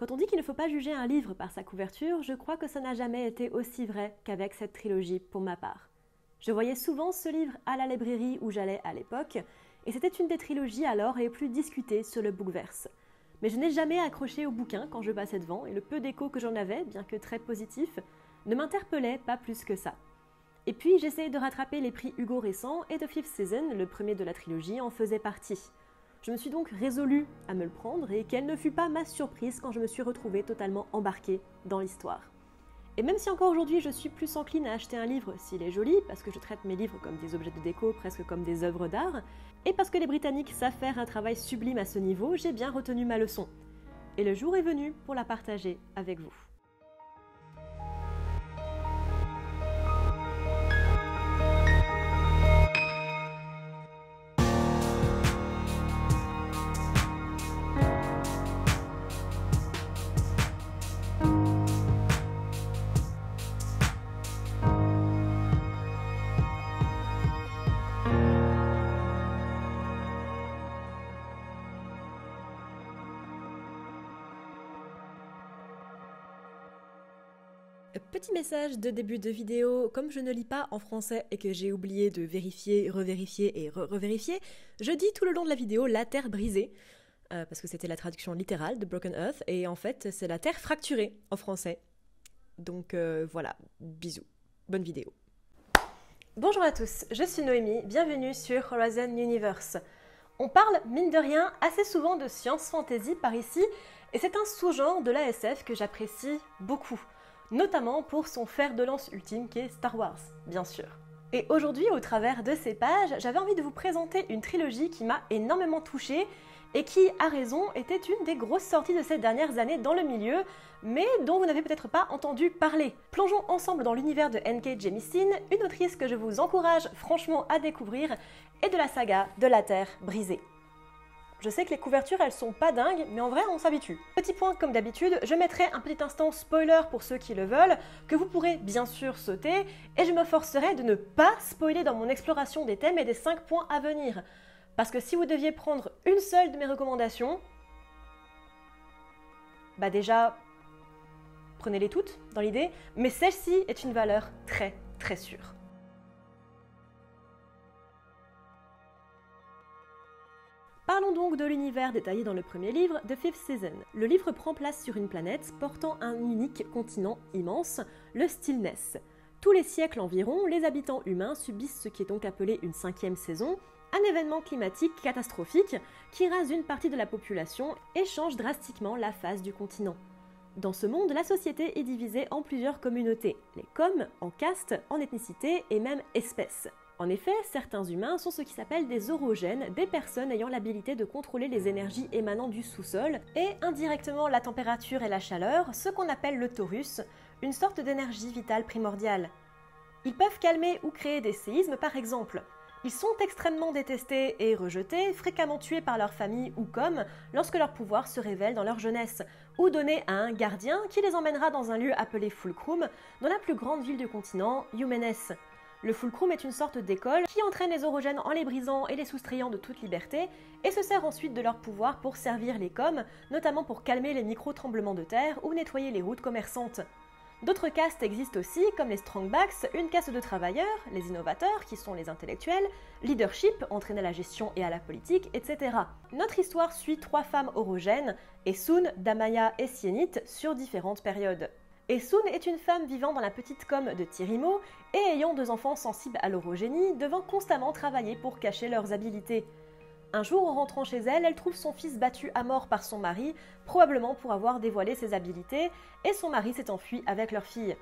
Quand on dit qu'il ne faut pas juger un livre par sa couverture, je crois que ça n'a jamais été aussi vrai qu'avec cette trilogie pour ma part. Je voyais souvent ce livre à la librairie où j'allais à l'époque, et c'était une des trilogies alors les plus discutées sur le bookverse. Mais je n'ai jamais accroché au bouquin quand je passais devant, et le peu d'écho que j'en avais, bien que très positif, ne m'interpellait pas plus que ça. Et puis j'essayais de rattraper les prix Hugo récents, et The Fifth Season, le premier de la trilogie, en faisait partie. Je me suis donc résolue à me le prendre et quelle ne fut pas ma surprise quand je me suis retrouvée totalement embarquée dans l'histoire. Et même si encore aujourd'hui je suis plus encline à acheter un livre s'il est joli, parce que je traite mes livres comme des objets de déco, presque comme des œuvres d'art, et parce que les Britanniques savent faire un travail sublime à ce niveau, j'ai bien retenu ma leçon. Et le jour est venu pour la partager avec vous. Petit message de début de vidéo, comme je ne lis pas en français et que j'ai oublié de vérifier, revérifier et re-revérifier, je dis tout le long de la vidéo la terre brisée, euh, parce que c'était la traduction littérale de Broken Earth, et en fait c'est la terre fracturée en français. Donc euh, voilà, bisous, bonne vidéo. Bonjour à tous, je suis Noémie, bienvenue sur Horizon Universe. On parle, mine de rien, assez souvent de science fantasy par ici, et c'est un sous-genre de l'ASF que j'apprécie beaucoup notamment pour son fer de lance ultime qui est Star Wars, bien sûr. Et aujourd'hui, au travers de ces pages, j'avais envie de vous présenter une trilogie qui m'a énormément touchée et qui, à raison, était une des grosses sorties de ces dernières années dans le milieu, mais dont vous n'avez peut-être pas entendu parler. Plongeons ensemble dans l'univers de N.K. Jemisin, une autrice que je vous encourage franchement à découvrir, et de la saga de la Terre brisée. Je sais que les couvertures, elles sont pas dingues, mais en vrai, on s'habitue. Petit point, comme d'habitude, je mettrai un petit instant spoiler pour ceux qui le veulent, que vous pourrez bien sûr sauter, et je me forcerai de ne pas spoiler dans mon exploration des thèmes et des 5 points à venir. Parce que si vous deviez prendre une seule de mes recommandations, bah déjà, prenez-les toutes dans l'idée, mais celle-ci est une valeur très très sûre. De l'univers détaillé dans le premier livre, The Fifth Season. Le livre prend place sur une planète portant un unique continent immense, le Stillness. Tous les siècles environ, les habitants humains subissent ce qui est donc appelé une cinquième saison, un événement climatique catastrophique qui rase une partie de la population et change drastiquement la face du continent. Dans ce monde, la société est divisée en plusieurs communautés, les coms, en castes, en ethnicité et même espèces. En effet, certains humains sont ce qui s'appelle des orogènes, des personnes ayant l'habilité de contrôler les énergies émanant du sous-sol et indirectement la température et la chaleur, ce qu'on appelle le taurus, une sorte d'énergie vitale primordiale. Ils peuvent calmer ou créer des séismes par exemple. Ils sont extrêmement détestés et rejetés, fréquemment tués par leur famille ou comme lorsque leur pouvoir se révèle dans leur jeunesse, ou donnés à un gardien qui les emmènera dans un lieu appelé Fulcrum, dans la plus grande ville du continent, Yumenes. Le fulcrum est une sorte d'école qui entraîne les orogènes en les brisant et les soustrayant de toute liberté, et se sert ensuite de leur pouvoir pour servir les coms, notamment pour calmer les micro-tremblements de terre ou nettoyer les routes commerçantes. D'autres castes existent aussi, comme les strongbacks, une caste de travailleurs, les innovateurs, qui sont les intellectuels, leadership, entraîné à la gestion et à la politique, etc. Notre histoire suit trois femmes orogènes, Essun, Damaya et Sienite, sur différentes périodes. Essun est une femme vivant dans la petite com de Tirimo et ayant deux enfants sensibles à l'orogénie, devant constamment travailler pour cacher leurs habilités. Un jour, en rentrant chez elle, elle trouve son fils battu à mort par son mari, probablement pour avoir dévoilé ses habilités, et son mari s'est enfui avec leur fille.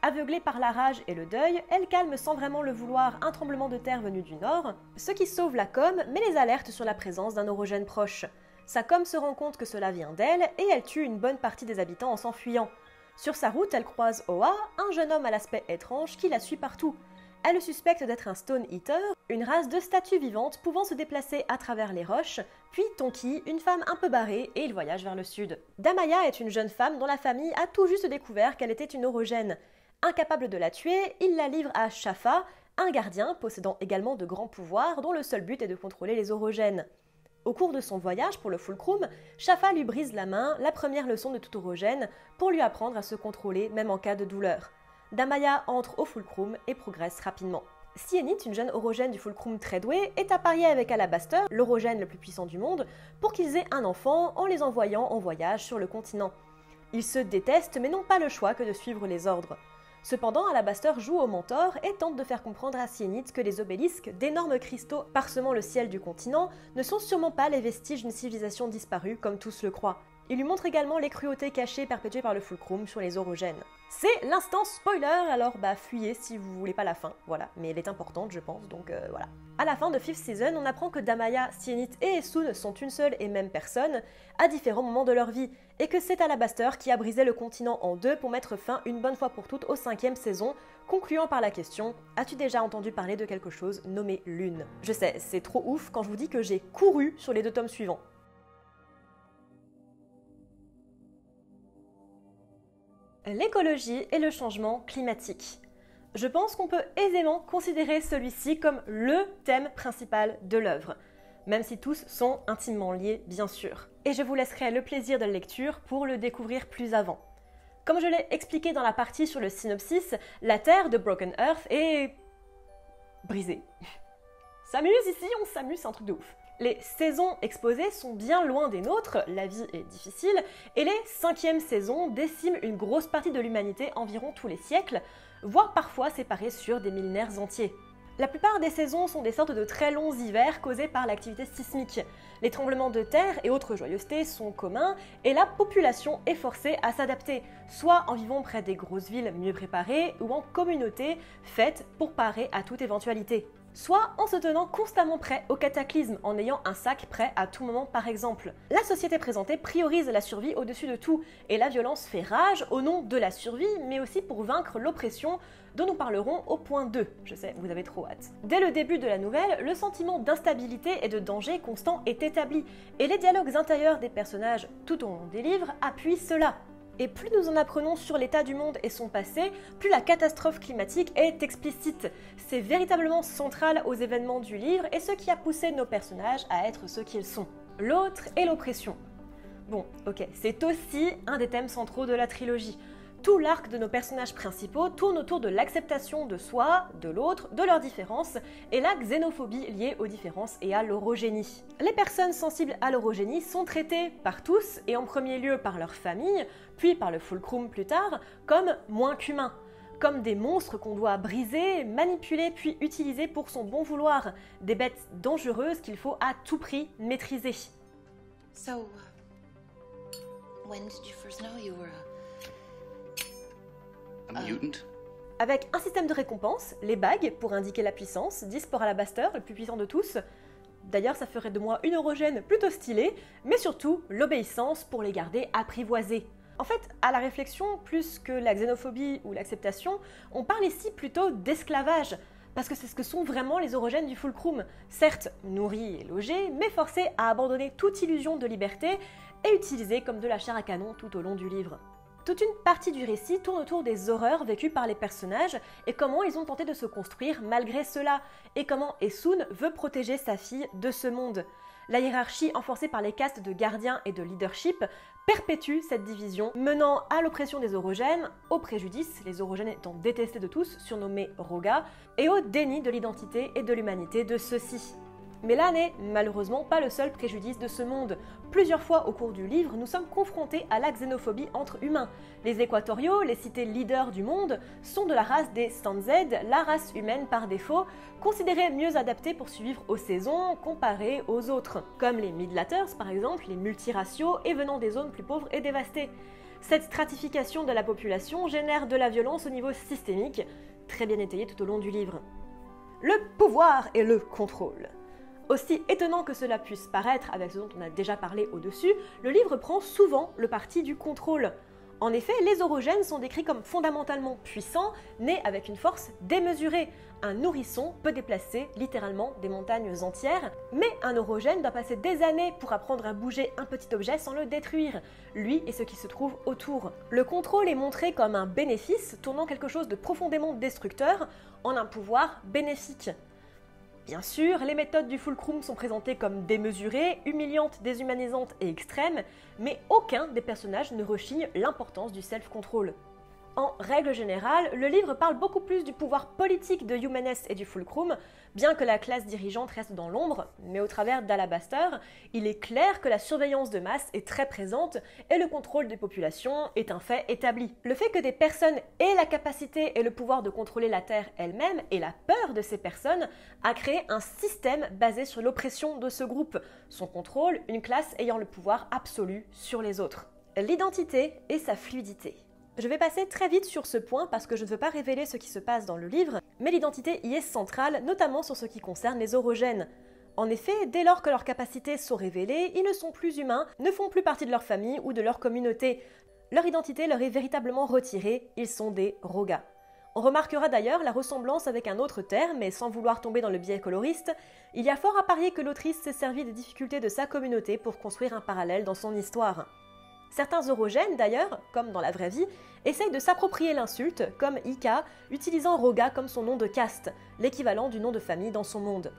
Aveuglée par la rage et le deuil, elle calme sans vraiment le vouloir un tremblement de terre venu du nord, ce qui sauve la com mais les alerte sur la présence d'un orogène proche. Sa com se rend compte que cela vient d'elle et elle tue une bonne partie des habitants en s'enfuyant. Sur sa route, elle croise Oa, un jeune homme à l'aspect étrange qui la suit partout. Elle le suspecte d'être un Stone Eater, une race de statues vivantes pouvant se déplacer à travers les roches, puis Tonki, une femme un peu barrée, et il voyage vers le sud. Damaya est une jeune femme dont la famille a tout juste découvert qu'elle était une orogène. Incapable de la tuer, il la livre à Shafa, un gardien possédant également de grands pouvoirs dont le seul but est de contrôler les orogènes. Au cours de son voyage pour le Fulcrum, Shafa lui brise la main, la première leçon de tout orogène, pour lui apprendre à se contrôler même en cas de douleur. Damaya entre au Fulcrum et progresse rapidement. Sienit, une jeune orogène du Fulcrum très douée, est appariée avec Alabaster, l'orogène le plus puissant du monde, pour qu'ils aient un enfant en les envoyant en voyage sur le continent. Ils se détestent mais n'ont pas le choix que de suivre les ordres. Cependant, Alabaster joue au mentor et tente de faire comprendre à Sienit que les obélisques, d'énormes cristaux parsemant le ciel du continent, ne sont sûrement pas les vestiges d'une civilisation disparue comme tous le croient. Il lui montre également les cruautés cachées perpétuées par le Fulcrum sur les orogènes. C'est l'instant spoiler, alors bah fuyez si vous voulez pas la fin, voilà, mais elle est importante je pense, donc euh, voilà. À la fin de Fifth Season, on apprend que Damaya, Sienit et Esun sont une seule et même personne, à différents moments de leur vie, et que c'est Alabaster qui a brisé le continent en deux pour mettre fin une bonne fois pour toutes aux cinquième saison, concluant par la question As-tu déjà entendu parler de quelque chose nommé Lune? Je sais, c'est trop ouf quand je vous dis que j'ai couru sur les deux tomes suivants. L'écologie et le changement climatique. Je pense qu'on peut aisément considérer celui-ci comme le thème principal de l'œuvre, même si tous sont intimement liés bien sûr. Et je vous laisserai le plaisir de la lecture pour le découvrir plus avant. Comme je l'ai expliqué dans la partie sur le synopsis, la Terre de Broken Earth est... brisée. S'amuse ici, on s'amuse, c'est un truc de ouf. Les saisons exposées sont bien loin des nôtres, la vie est difficile, et les cinquièmes saisons déciment une grosse partie de l'humanité environ tous les siècles, voire parfois séparées sur des millénaires entiers. La plupart des saisons sont des sortes de très longs hivers causés par l'activité sismique. Les tremblements de terre et autres joyeusetés sont communs et la population est forcée à s'adapter, soit en vivant près des grosses villes mieux préparées ou en communautés faites pour parer à toute éventualité soit en se tenant constamment prêt au cataclysme, en ayant un sac prêt à tout moment par exemple. La société présentée priorise la survie au-dessus de tout, et la violence fait rage au nom de la survie, mais aussi pour vaincre l'oppression dont nous parlerons au point 2. Je sais, vous avez trop hâte. Dès le début de la nouvelle, le sentiment d'instabilité et de danger constant est établi, et les dialogues intérieurs des personnages tout au long des livres appuient cela. Et plus nous en apprenons sur l'état du monde et son passé, plus la catastrophe climatique est explicite. C'est véritablement central aux événements du livre et ce qui a poussé nos personnages à être ce qu'ils sont. L'autre est l'oppression. Bon, ok, c'est aussi un des thèmes centraux de la trilogie. Tout l'arc de nos personnages principaux tourne autour de l'acceptation de soi, de l'autre, de leurs différences, et la xénophobie liée aux différences et à l'orogénie. Les personnes sensibles à l'orogénie sont traitées par tous, et en premier lieu par leur famille, puis par le fulcrum plus tard, comme moins qu'humains comme des monstres qu'on doit briser, manipuler puis utiliser pour son bon vouloir, des bêtes dangereuses qu'il faut à tout prix maîtriser. Avec un système de récompense, les bagues pour indiquer la puissance, 10 pour Alabaster, le plus puissant de tous. D'ailleurs, ça ferait de moi une orogène plutôt stylée, mais surtout l'obéissance pour les garder apprivoisés. En fait, à la réflexion, plus que la xénophobie ou l'acceptation, on parle ici plutôt d'esclavage, parce que c'est ce que sont vraiment les orogènes du Fulcrum. Certes, nourris et logés, mais forcés à abandonner toute illusion de liberté et utilisés comme de la chair à canon tout au long du livre. Toute une partie du récit tourne autour des horreurs vécues par les personnages et comment ils ont tenté de se construire malgré cela, et comment Esun veut protéger sa fille de ce monde. La hiérarchie enforcée par les castes de gardiens et de leadership perpétue cette division, menant à l'oppression des orogènes, au préjudice, les orogènes étant détestés de tous, surnommés Roga, et au déni de l'identité et de l'humanité de ceux-ci. Mais là n'est malheureusement pas le seul préjudice de ce monde. Plusieurs fois au cours du livre, nous sommes confrontés à la xénophobie entre humains. Les équatoriaux, les cités leaders du monde, sont de la race des Stanzed, la race humaine par défaut, considérée mieux adaptée pour survivre aux saisons comparée aux autres, comme les Midlaters par exemple, les multiraciaux et venant des zones plus pauvres et dévastées. Cette stratification de la population génère de la violence au niveau systémique, très bien étayée tout au long du livre. Le pouvoir et le contrôle. Aussi étonnant que cela puisse paraître avec ce dont on a déjà parlé au-dessus, le livre prend souvent le parti du contrôle. En effet, les orogènes sont décrits comme fondamentalement puissants, nés avec une force démesurée. Un nourrisson peut déplacer littéralement des montagnes entières, mais un orogène doit passer des années pour apprendre à bouger un petit objet sans le détruire, lui et ce qui se trouve autour. Le contrôle est montré comme un bénéfice, tournant quelque chose de profondément destructeur en un pouvoir bénéfique. Bien sûr, les méthodes du Fulcrum sont présentées comme démesurées, humiliantes, déshumanisantes et extrêmes, mais aucun des personnages ne rechigne l'importance du self-control. En règle générale, le livre parle beaucoup plus du pouvoir politique de Humanes et du Fulcrum, bien que la classe dirigeante reste dans l'ombre, mais au travers d'Alabaster, il est clair que la surveillance de masse est très présente et le contrôle des populations est un fait établi. Le fait que des personnes aient la capacité et le pouvoir de contrôler la Terre elle-même et la peur de ces personnes a créé un système basé sur l'oppression de ce groupe, son contrôle, une classe ayant le pouvoir absolu sur les autres. L'identité et sa fluidité. Je vais passer très vite sur ce point parce que je ne veux pas révéler ce qui se passe dans le livre, mais l'identité y est centrale, notamment sur ce qui concerne les orogènes. En effet, dès lors que leurs capacités sont révélées, ils ne sont plus humains, ne font plus partie de leur famille ou de leur communauté. Leur identité leur est véritablement retirée, ils sont des rogas. On remarquera d'ailleurs la ressemblance avec un autre terme, et sans vouloir tomber dans le biais coloriste, il y a fort à parier que l'autrice s'est servie des difficultés de sa communauté pour construire un parallèle dans son histoire. Certains orogènes, d'ailleurs, comme dans la vraie vie, essayent de s'approprier l'insulte, comme Ika, utilisant Roga comme son nom de caste, l'équivalent du nom de famille dans son monde.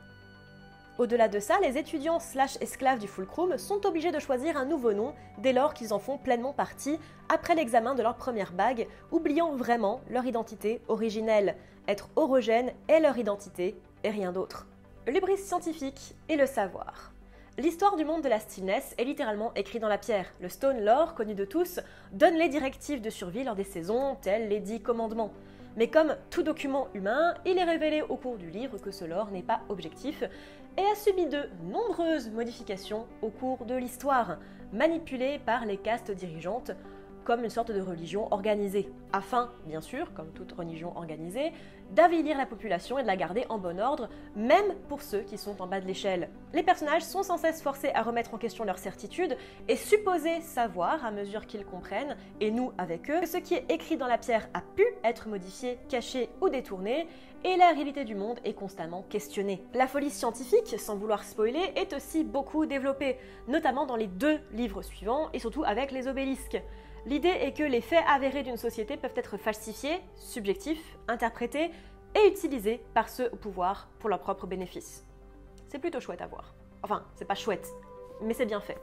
Au-delà de ça, les étudiants slash esclaves du Fulcrum sont obligés de choisir un nouveau nom dès lors qu'ils en font pleinement partie après l'examen de leur première bague, oubliant vraiment leur identité originelle. Être orogène est leur identité et rien d'autre. Le bris scientifique et le savoir. L'histoire du monde de la stillness est littéralement écrite dans la pierre. Le Stone Lore, connu de tous, donne les directives de survie lors des saisons, tels les dix commandements. Mais comme tout document humain, il est révélé au cours du livre que ce lore n'est pas objectif et a subi de nombreuses modifications au cours de l'histoire, manipulées par les castes dirigeantes comme une sorte de religion organisée, afin, bien sûr, comme toute religion organisée, d'avilir la population et de la garder en bon ordre, même pour ceux qui sont en bas de l'échelle. Les personnages sont sans cesse forcés à remettre en question leurs certitudes et supposés savoir, à mesure qu'ils comprennent, et nous avec eux, que ce qui est écrit dans la pierre a pu être modifié, caché ou détourné, et la réalité du monde est constamment questionnée. La folie scientifique, sans vouloir spoiler, est aussi beaucoup développée, notamment dans les deux livres suivants et surtout avec les obélisques. L'idée est que les faits avérés d'une société peuvent être falsifiés, subjectifs, interprétés et utilisés par ceux au pouvoir pour leur propre bénéfice. C'est plutôt chouette à voir. Enfin, c'est pas chouette, mais c'est bien fait.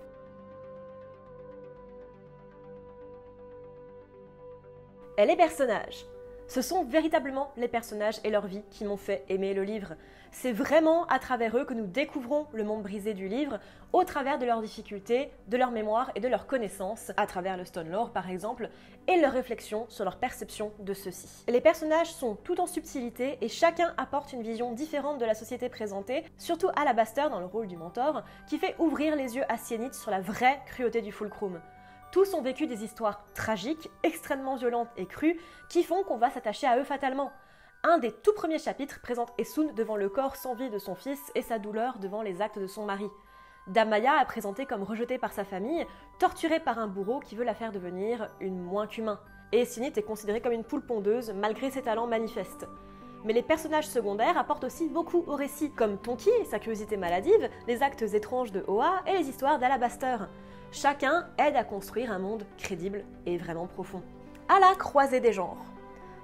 Et les personnages ce sont véritablement les personnages et leur vie qui m'ont fait aimer le livre. C'est vraiment à travers eux que nous découvrons le monde brisé du livre, au travers de leurs difficultés, de leur mémoire et de leurs connaissances, à travers le Stone Lore par exemple, et leurs réflexions sur leur perception de ceci. Les personnages sont tout en subtilité et chacun apporte une vision différente de la société présentée, surtout Alabaster dans le rôle du mentor, qui fait ouvrir les yeux à Sienite sur la vraie cruauté du Fulcrum. Tous ont vécu des histoires tragiques, extrêmement violentes et crues, qui font qu'on va s'attacher à eux fatalement. Un des tout premiers chapitres présente Essun devant le corps sans vie de son fils et sa douleur devant les actes de son mari. Damaya est présentée comme rejetée par sa famille, torturée par un bourreau qui veut la faire devenir une moins qu'humain. Et Sinit est considérée comme une poule pondeuse malgré ses talents manifestes. Mais les personnages secondaires apportent aussi beaucoup au récit, comme Tonki, sa curiosité maladive, les actes étranges de Oa et les histoires d'Alabaster. Chacun aide à construire un monde crédible et vraiment profond. À la croisée des genres.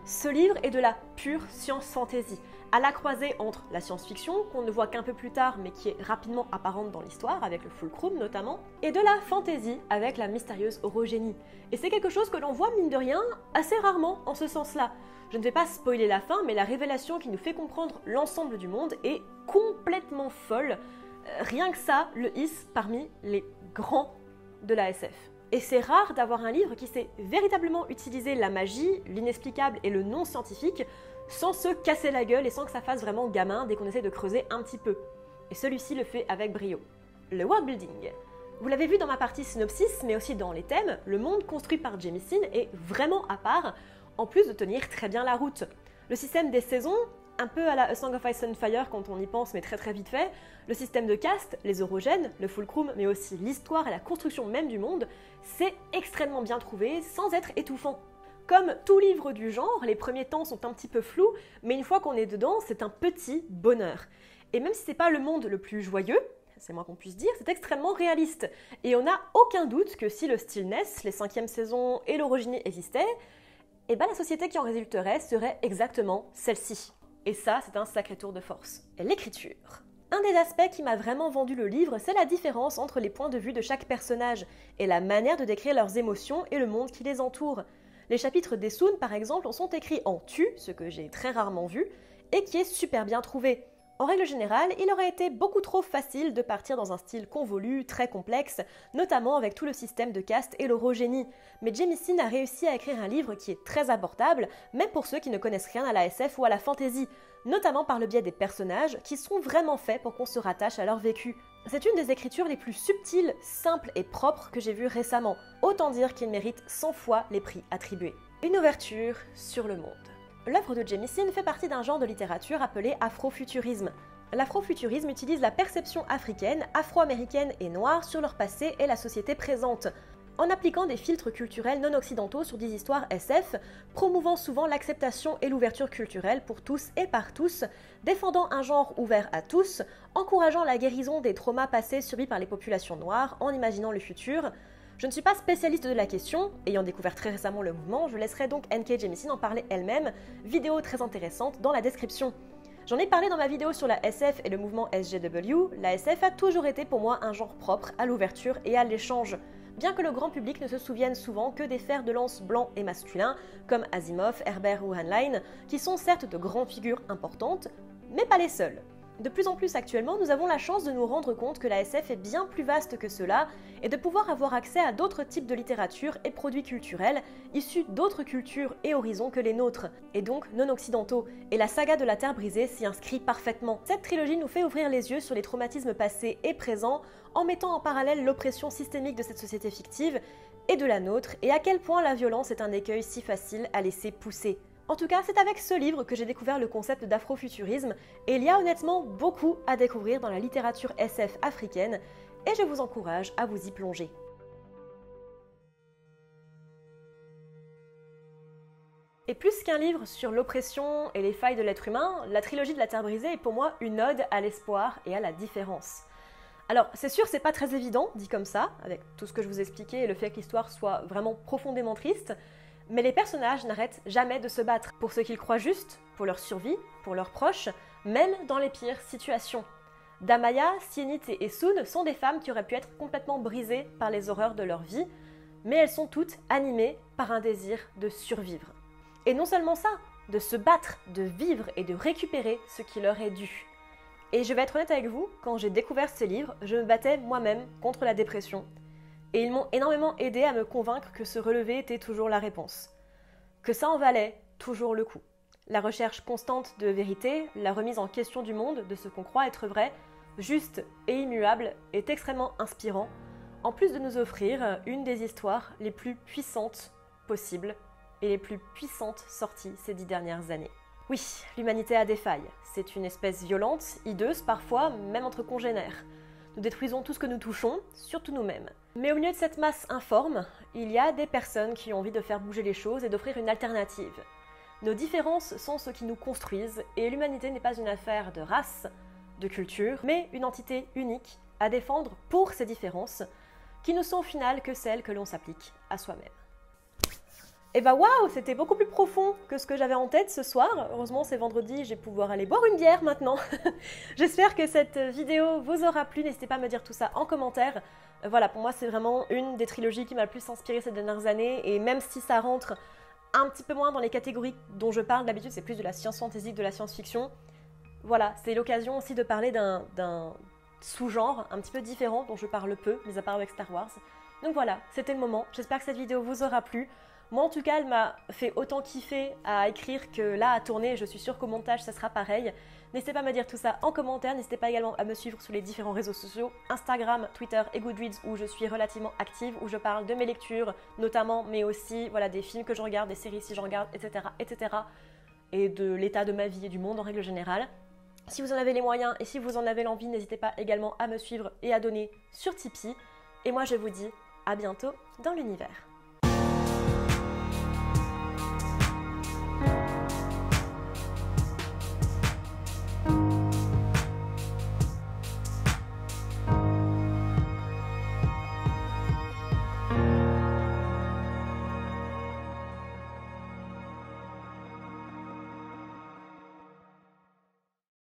Ce livre est de la pure science-fantasy, à la croisée entre la science-fiction, qu'on ne voit qu'un peu plus tard mais qui est rapidement apparente dans l'histoire, avec le Fulcrum notamment, et de la fantasy avec la mystérieuse orogénie. Et c'est quelque chose que l'on voit, mine de rien, assez rarement en ce sens-là. Je ne vais pas spoiler la fin, mais la révélation qui nous fait comprendre l'ensemble du monde est complètement folle. Euh, rien que ça le hisse parmi les grands de la SF. Et c'est rare d'avoir un livre qui sait véritablement utiliser la magie, l'inexplicable et le non scientifique sans se casser la gueule et sans que ça fasse vraiment gamin dès qu'on essaie de creuser un petit peu. Et celui-ci le fait avec brio. Le world building. Vous l'avez vu dans ma partie synopsis, mais aussi dans les thèmes, le monde construit par Jemisin est vraiment à part, en plus de tenir très bien la route. Le système des saisons un peu à la Song of Ice and Fire quand on y pense, mais très très vite fait, le système de caste, les orogènes, le fulcrum, mais aussi l'histoire et la construction même du monde, c'est extrêmement bien trouvé sans être étouffant. Comme tout livre du genre, les premiers temps sont un petit peu flous, mais une fois qu'on est dedans, c'est un petit bonheur. Et même si c'est pas le monde le plus joyeux, c'est moins qu'on puisse dire, c'est extrêmement réaliste. Et on n'a aucun doute que si le stillness, les cinquièmes saisons et l'orogénie existaient, eh ben la société qui en résulterait serait exactement celle-ci. Et ça, c'est un sacré tour de force. L'écriture. Un des aspects qui m'a vraiment vendu le livre, c'est la différence entre les points de vue de chaque personnage et la manière de décrire leurs émotions et le monde qui les entoure. Les chapitres d'Essun, par exemple, sont écrits en tu, ce que j'ai très rarement vu, et qui est super bien trouvé. En règle générale, il aurait été beaucoup trop facile de partir dans un style convolu, très complexe, notamment avec tout le système de caste et l'orogénie. Mais Jamieson a réussi à écrire un livre qui est très abordable, même pour ceux qui ne connaissent rien à la SF ou à la fantasy, notamment par le biais des personnages qui sont vraiment faits pour qu'on se rattache à leur vécu. C'est une des écritures les plus subtiles, simples et propres que j'ai vues récemment. Autant dire qu'il mérite 100 fois les prix attribués. Une ouverture sur le monde. L'œuvre de Jamieson fait partie d'un genre de littérature appelé afrofuturisme. L'afrofuturisme utilise la perception africaine, afro-américaine et noire sur leur passé et la société présente, en appliquant des filtres culturels non occidentaux sur des histoires SF, promouvant souvent l'acceptation et l'ouverture culturelle pour tous et par tous, défendant un genre ouvert à tous, encourageant la guérison des traumas passés subis par les populations noires en imaginant le futur, je ne suis pas spécialiste de la question, ayant découvert très récemment le mouvement, je laisserai donc NK Jemisin en parler elle-même, vidéo très intéressante dans la description. J'en ai parlé dans ma vidéo sur la SF et le mouvement SGW, la SF a toujours été pour moi un genre propre à l'ouverture et à l'échange. Bien que le grand public ne se souvienne souvent que des fers de lance blancs et masculins, comme Asimov, Herbert ou Heinlein, qui sont certes de grandes figures importantes, mais pas les seuls. De plus en plus actuellement, nous avons la chance de nous rendre compte que la SF est bien plus vaste que cela et de pouvoir avoir accès à d'autres types de littérature et produits culturels issus d'autres cultures et horizons que les nôtres, et donc non occidentaux. Et la saga de la Terre brisée s'y inscrit parfaitement. Cette trilogie nous fait ouvrir les yeux sur les traumatismes passés et présents en mettant en parallèle l'oppression systémique de cette société fictive et de la nôtre, et à quel point la violence est un écueil si facile à laisser pousser. En tout cas, c'est avec ce livre que j'ai découvert le concept d'afrofuturisme, et il y a honnêtement beaucoup à découvrir dans la littérature SF africaine, et je vous encourage à vous y plonger. Et plus qu'un livre sur l'oppression et les failles de l'être humain, la trilogie de la Terre brisée est pour moi une ode à l'espoir et à la différence. Alors, c'est sûr, c'est pas très évident, dit comme ça, avec tout ce que je vous ai expliqué et le fait que l'histoire soit vraiment profondément triste, mais les personnages n'arrêtent jamais de se battre pour ce qu'ils croient juste, pour leur survie, pour leurs proches, même dans les pires situations. Damaya, Sienit et Esun sont des femmes qui auraient pu être complètement brisées par les horreurs de leur vie, mais elles sont toutes animées par un désir de survivre. Et non seulement ça, de se battre, de vivre et de récupérer ce qui leur est dû. Et je vais être honnête avec vous, quand j'ai découvert ce livre, je me battais moi-même contre la dépression, et ils m'ont énormément aidé à me convaincre que se relever était toujours la réponse. Que ça en valait toujours le coup. La recherche constante de vérité, la remise en question du monde, de ce qu'on croit être vrai, juste et immuable, est extrêmement inspirant, en plus de nous offrir une des histoires les plus puissantes possibles et les plus puissantes sorties ces dix dernières années. Oui, l'humanité a des failles. C'est une espèce violente, hideuse parfois, même entre congénères. Nous détruisons tout ce que nous touchons, surtout nous-mêmes. Mais au milieu de cette masse informe, il y a des personnes qui ont envie de faire bouger les choses et d'offrir une alternative. Nos différences sont ce qui nous construisent et l'humanité n'est pas une affaire de race, de culture, mais une entité unique à défendre pour ces différences, qui ne sont au final que celles que l'on s'applique à soi-même. Et bah waouh, c'était beaucoup plus profond que ce que j'avais en tête ce soir. Heureusement, c'est vendredi, je vais pouvoir aller boire une bière maintenant. J'espère que cette vidéo vous aura plu. N'hésitez pas à me dire tout ça en commentaire. Euh, voilà, pour moi, c'est vraiment une des trilogies qui m'a le plus inspiré ces dernières années. Et même si ça rentre un petit peu moins dans les catégories dont je parle d'habitude, c'est plus de la science fantasy, de la science-fiction. Voilà, c'est l'occasion aussi de parler d'un sous-genre un petit peu différent dont je parle peu, mis à part avec Star Wars. Donc voilà, c'était le moment. J'espère que cette vidéo vous aura plu. Moi, en tout cas, elle m'a fait autant kiffer à écrire que là, à tourner. Je suis sûre qu'au montage, ça sera pareil. N'hésitez pas à me dire tout ça en commentaire. N'hésitez pas également à me suivre sur les différents réseaux sociaux Instagram, Twitter et Goodreads où je suis relativement active, où je parle de mes lectures, notamment, mais aussi voilà, des films que je regarde, des séries si j'en regarde, etc., etc. Et de l'état de ma vie et du monde en règle générale. Si vous en avez les moyens et si vous en avez l'envie, n'hésitez pas également à me suivre et à donner sur Tipeee. Et moi, je vous dis à bientôt dans l'univers.